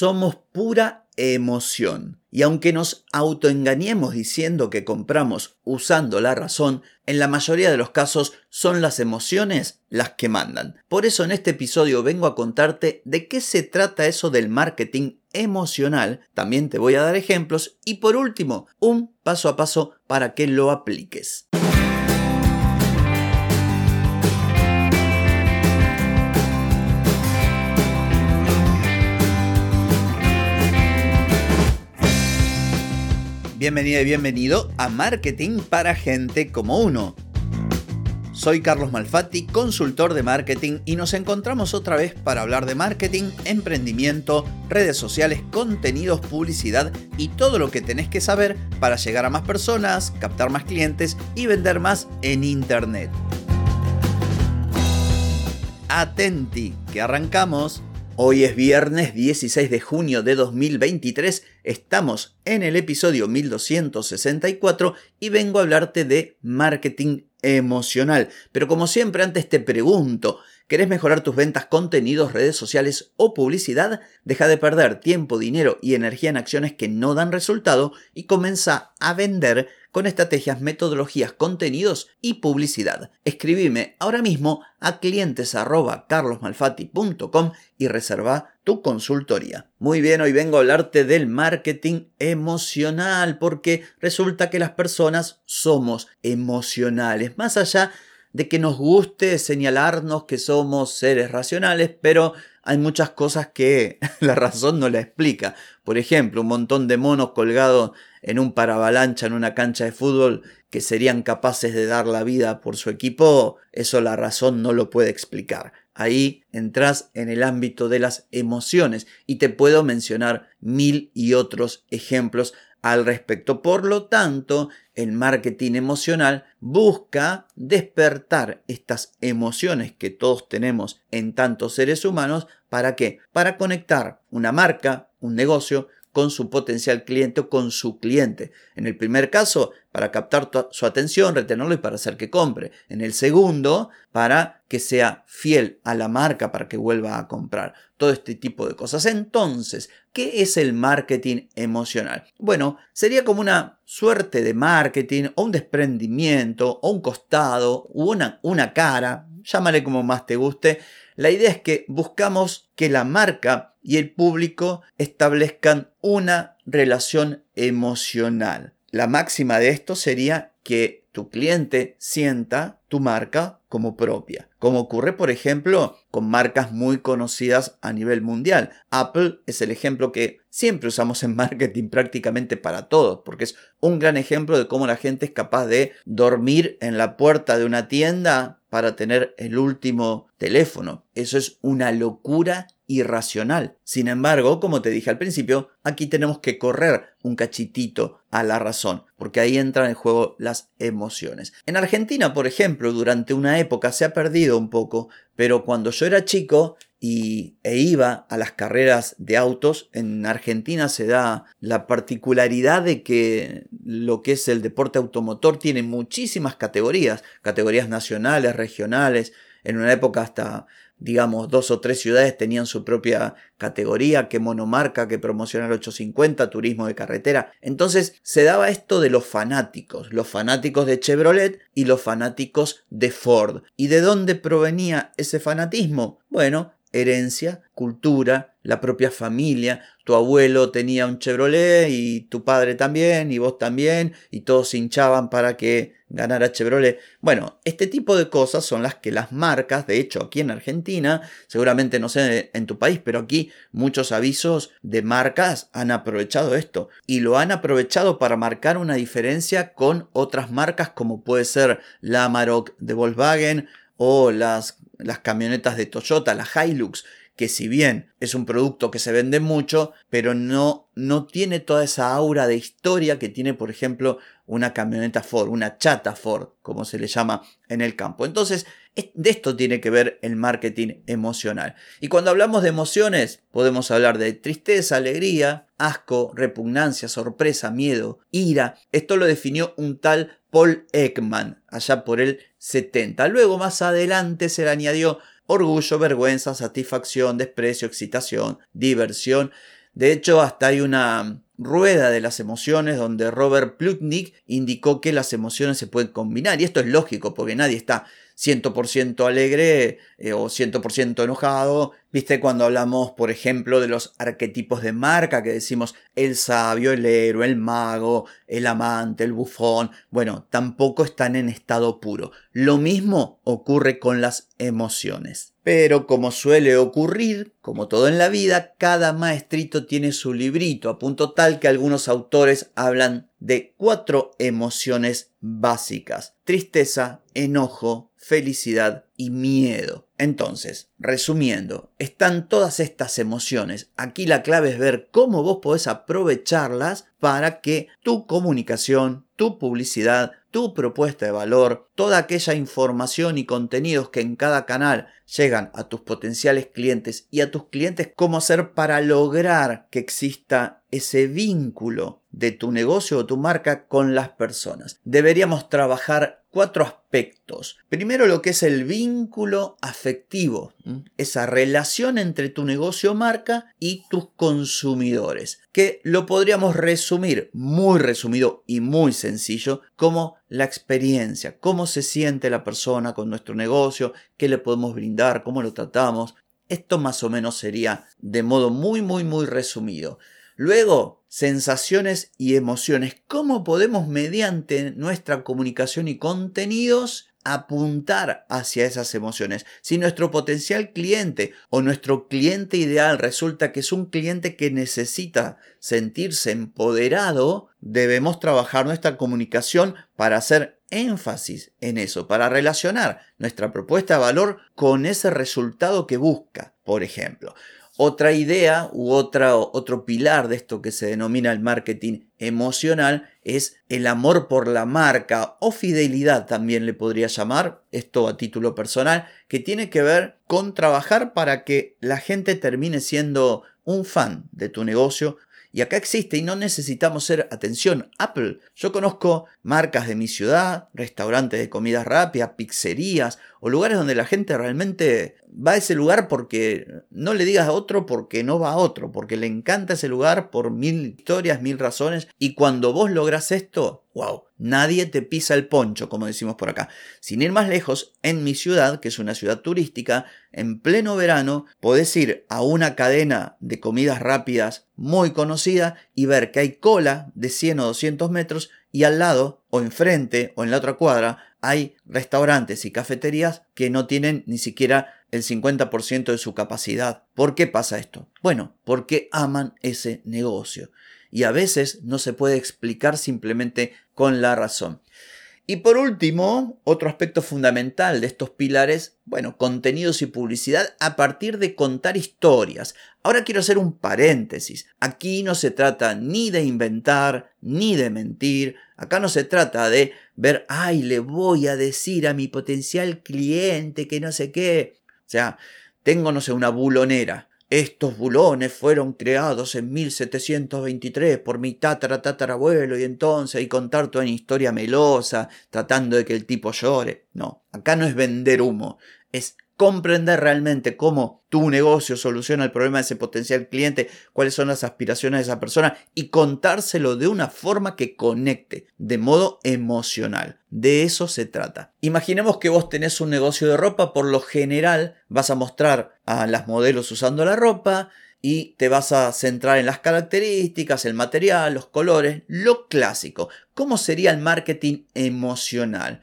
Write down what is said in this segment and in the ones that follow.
somos pura emoción. Y aunque nos autoengañemos diciendo que compramos usando la razón, en la mayoría de los casos son las emociones las que mandan. Por eso en este episodio vengo a contarte de qué se trata eso del marketing emocional, también te voy a dar ejemplos y por último, un paso a paso para que lo apliques. Bienvenida y bienvenido a Marketing para Gente como Uno. Soy Carlos Malfatti, consultor de marketing y nos encontramos otra vez para hablar de marketing, emprendimiento, redes sociales, contenidos, publicidad y todo lo que tenés que saber para llegar a más personas, captar más clientes y vender más en Internet. Atenti, que arrancamos. Hoy es viernes 16 de junio de 2023, estamos en el episodio 1264 y vengo a hablarte de marketing emocional. Pero como siempre antes te pregunto, ¿querés mejorar tus ventas, contenidos, redes sociales o publicidad? Deja de perder tiempo, dinero y energía en acciones que no dan resultado y comienza a vender con estrategias, metodologías, contenidos y publicidad. Escribime ahora mismo a clientes y reserva tu consultoría. Muy bien, hoy vengo a hablarte del marketing emocional porque resulta que las personas somos emocionales, más allá de que nos guste señalarnos que somos seres racionales, pero hay muchas cosas que la razón no la explica. Por ejemplo, un montón de monos colgados en un paravalancha en una cancha de fútbol que serían capaces de dar la vida por su equipo, eso la razón no lo puede explicar. Ahí entras en el ámbito de las emociones y te puedo mencionar mil y otros ejemplos al respecto. Por lo tanto, el marketing emocional busca despertar estas emociones que todos tenemos en tantos seres humanos. ¿Para qué? Para conectar una marca, un negocio, con su potencial cliente o con su cliente. En el primer caso, para captar su atención, retenerlo y para hacer que compre. En el segundo, para que sea fiel a la marca para que vuelva a comprar. Todo este tipo de cosas. Entonces, ¿qué es el marketing emocional? Bueno, sería como una suerte de marketing o un desprendimiento o un costado o una, una cara, llámale como más te guste. La idea es que buscamos que la marca y el público establezcan una relación emocional. La máxima de esto sería que tu cliente sienta tu marca como propia, como ocurre por ejemplo con marcas muy conocidas a nivel mundial. Apple es el ejemplo que siempre usamos en marketing prácticamente para todos, porque es un gran ejemplo de cómo la gente es capaz de dormir en la puerta de una tienda para tener el último teléfono. Eso es una locura irracional. Sin embargo, como te dije al principio, aquí tenemos que correr un cachitito a la razón, porque ahí entran en juego las emociones. En Argentina, por ejemplo, durante una época se ha perdido un poco, pero cuando yo era chico y, e iba a las carreras de autos, en Argentina se da la particularidad de que lo que es el deporte automotor tiene muchísimas categorías, categorías nacionales, regionales, en una época hasta digamos, dos o tres ciudades tenían su propia categoría, que monomarca, que promociona el 850, turismo de carretera. Entonces se daba esto de los fanáticos, los fanáticos de Chevrolet y los fanáticos de Ford. ¿Y de dónde provenía ese fanatismo? Bueno, herencia, cultura, la propia familia. Tu abuelo tenía un Chevrolet y tu padre también y vos también y todos hinchaban para que ganara Chevrolet. Bueno, este tipo de cosas son las que las marcas, de hecho aquí en Argentina, seguramente no sé en tu país, pero aquí muchos avisos de marcas han aprovechado esto y lo han aprovechado para marcar una diferencia con otras marcas como puede ser la Amarok de Volkswagen o las las camionetas de Toyota, la Hilux, que si bien es un producto que se vende mucho, pero no, no tiene toda esa aura de historia que tiene, por ejemplo, una camioneta Ford, una chata Ford, como se le llama en el campo. Entonces, de esto tiene que ver el marketing emocional. Y cuando hablamos de emociones, podemos hablar de tristeza, alegría, asco, repugnancia, sorpresa, miedo, ira. Esto lo definió un tal Paul Ekman, allá por el 70. Luego, más adelante, se le añadió orgullo, vergüenza, satisfacción, desprecio, excitación, diversión. De hecho, hasta hay una rueda de las emociones donde Robert Plutnik indicó que las emociones se pueden combinar. Y esto es lógico porque nadie está 100% alegre eh, o 100% enojado. ¿Viste cuando hablamos, por ejemplo, de los arquetipos de marca que decimos el sabio, el héroe, el mago, el amante, el bufón? Bueno, tampoco están en estado puro. Lo mismo ocurre con las emociones. Pero como suele ocurrir, como todo en la vida, cada maestrito tiene su librito, a punto tal que algunos autores hablan de cuatro emociones básicas. Tristeza, enojo, felicidad y miedo. Entonces, resumiendo, están todas estas emociones. Aquí la clave es ver cómo vos podés aprovecharlas para que tu comunicación, tu publicidad, tu propuesta de valor, toda aquella información y contenidos que en cada canal llegan a tus potenciales clientes y a tus clientes, cómo hacer para lograr que exista ese vínculo de tu negocio o tu marca con las personas. Deberíamos trabajar cuatro aspectos. Primero lo que es el vínculo afectivo, esa relación entre tu negocio o marca y tus consumidores, que lo podríamos resumir, muy resumido y muy sencillo, como la experiencia, cómo se siente la persona con nuestro negocio, qué le podemos brindar, cómo lo tratamos. Esto más o menos sería de modo muy, muy, muy resumido. Luego, sensaciones y emociones. ¿Cómo podemos mediante nuestra comunicación y contenidos apuntar hacia esas emociones. Si nuestro potencial cliente o nuestro cliente ideal resulta que es un cliente que necesita sentirse empoderado, debemos trabajar nuestra comunicación para hacer énfasis en eso, para relacionar nuestra propuesta de valor con ese resultado que busca, por ejemplo. Otra idea u otra, otro pilar de esto que se denomina el marketing emocional es el amor por la marca o fidelidad también le podría llamar, esto a título personal, que tiene que ver con trabajar para que la gente termine siendo un fan de tu negocio y acá existe y no necesitamos ser, atención, Apple. Yo conozco marcas de mi ciudad, restaurantes de comidas rápidas, pizzerías o lugares donde la gente realmente va a ese lugar porque no le digas a otro porque no va a otro, porque le encanta ese lugar por mil historias, mil razones. Y cuando vos logras esto, wow, nadie te pisa el poncho, como decimos por acá. Sin ir más lejos, en mi ciudad, que es una ciudad turística, en pleno verano podés ir a una cadena de comidas rápidas muy conocida y ver que hay cola de 100 o 200 metros y al lado o enfrente o en la otra cuadra hay restaurantes y cafeterías que no tienen ni siquiera el 50% de su capacidad. ¿Por qué pasa esto? Bueno, porque aman ese negocio. Y a veces no se puede explicar simplemente con la razón. Y por último, otro aspecto fundamental de estos pilares, bueno, contenidos y publicidad a partir de contar historias. Ahora quiero hacer un paréntesis. Aquí no se trata ni de inventar, ni de mentir. Acá no se trata de ver, ay, le voy a decir a mi potencial cliente que no sé qué. Sea, tengo, no sé, una bulonera estos bulones fueron creados en 1723 por mi tatara tatarabuelo y entonces y contar toda una historia melosa tratando de que el tipo llore. No, acá no es vender humo, es comprender realmente cómo tu negocio soluciona el problema de ese potencial cliente, cuáles son las aspiraciones de esa persona y contárselo de una forma que conecte, de modo emocional. De eso se trata. Imaginemos que vos tenés un negocio de ropa, por lo general vas a mostrar a las modelos usando la ropa, y te vas a centrar en las características, el material, los colores, lo clásico. ¿Cómo sería el marketing emocional?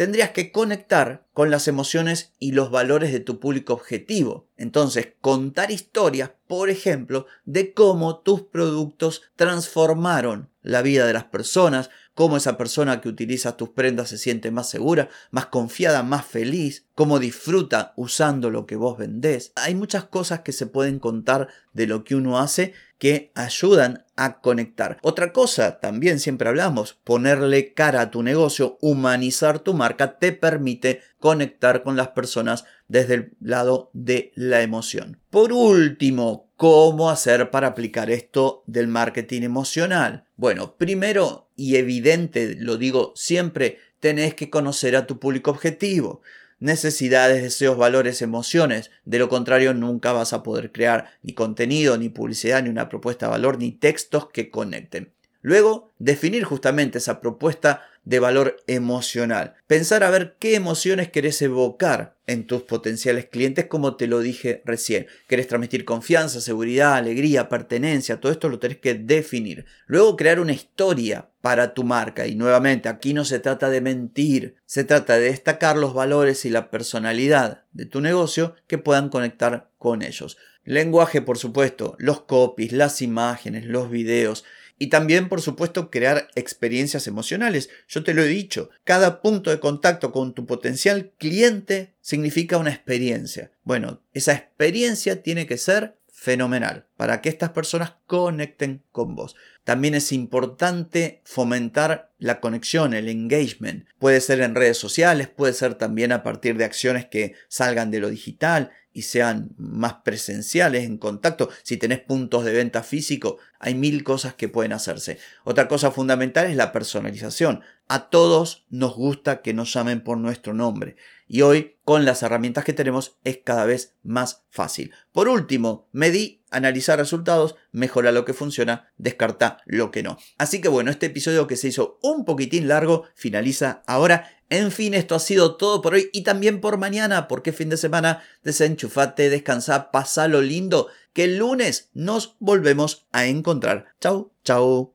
Tendrías que conectar con las emociones y los valores de tu público objetivo. Entonces, contar historias, por ejemplo, de cómo tus productos transformaron la vida de las personas, cómo esa persona que utiliza tus prendas se siente más segura, más confiada, más feliz, cómo disfruta usando lo que vos vendés. Hay muchas cosas que se pueden contar de lo que uno hace que ayudan a conectar. Otra cosa, también siempre hablamos, ponerle cara a tu negocio, humanizar tu marca, te permite conectar con las personas desde el lado de la emoción. Por último, ¿cómo hacer para aplicar esto del marketing emocional? Bueno, primero y evidente, lo digo siempre, tenés que conocer a tu público objetivo. necesidades, deseos, valores, emociones. De lo contrario, nunca vas a poder crear ni contenido, ni publicidad, ni una propuesta de valor, ni textos que conecten. Luego, definir justamente esa propuesta de valor emocional. Pensar a ver qué emociones querés evocar en tus potenciales clientes, como te lo dije recién. Querés transmitir confianza, seguridad, alegría, pertenencia, todo esto lo tenés que definir. Luego crear una historia para tu marca. Y nuevamente, aquí no se trata de mentir, se trata de destacar los valores y la personalidad de tu negocio que puedan conectar con ellos. Lenguaje, por supuesto, los copies, las imágenes, los videos, y también, por supuesto, crear experiencias emocionales. Yo te lo he dicho, cada punto de contacto con tu potencial cliente significa una experiencia. Bueno, esa experiencia tiene que ser fenomenal para que estas personas conecten con vos. También es importante fomentar la conexión, el engagement. Puede ser en redes sociales, puede ser también a partir de acciones que salgan de lo digital y sean más presenciales en contacto. Si tenés puntos de venta físico, hay mil cosas que pueden hacerse. Otra cosa fundamental es la personalización. A todos nos gusta que nos llamen por nuestro nombre. Y hoy, con las herramientas que tenemos, es cada vez más fácil. Por último, medí, analizar resultados, mejora lo que funciona, descarta lo que no. Así que bueno, este episodio que se hizo un poquitín largo finaliza ahora. En fin, esto ha sido todo por hoy y también por mañana, porque fin de semana desenchufate, descansa, lo lindo, que el lunes nos volvemos a encontrar. Chau, chau.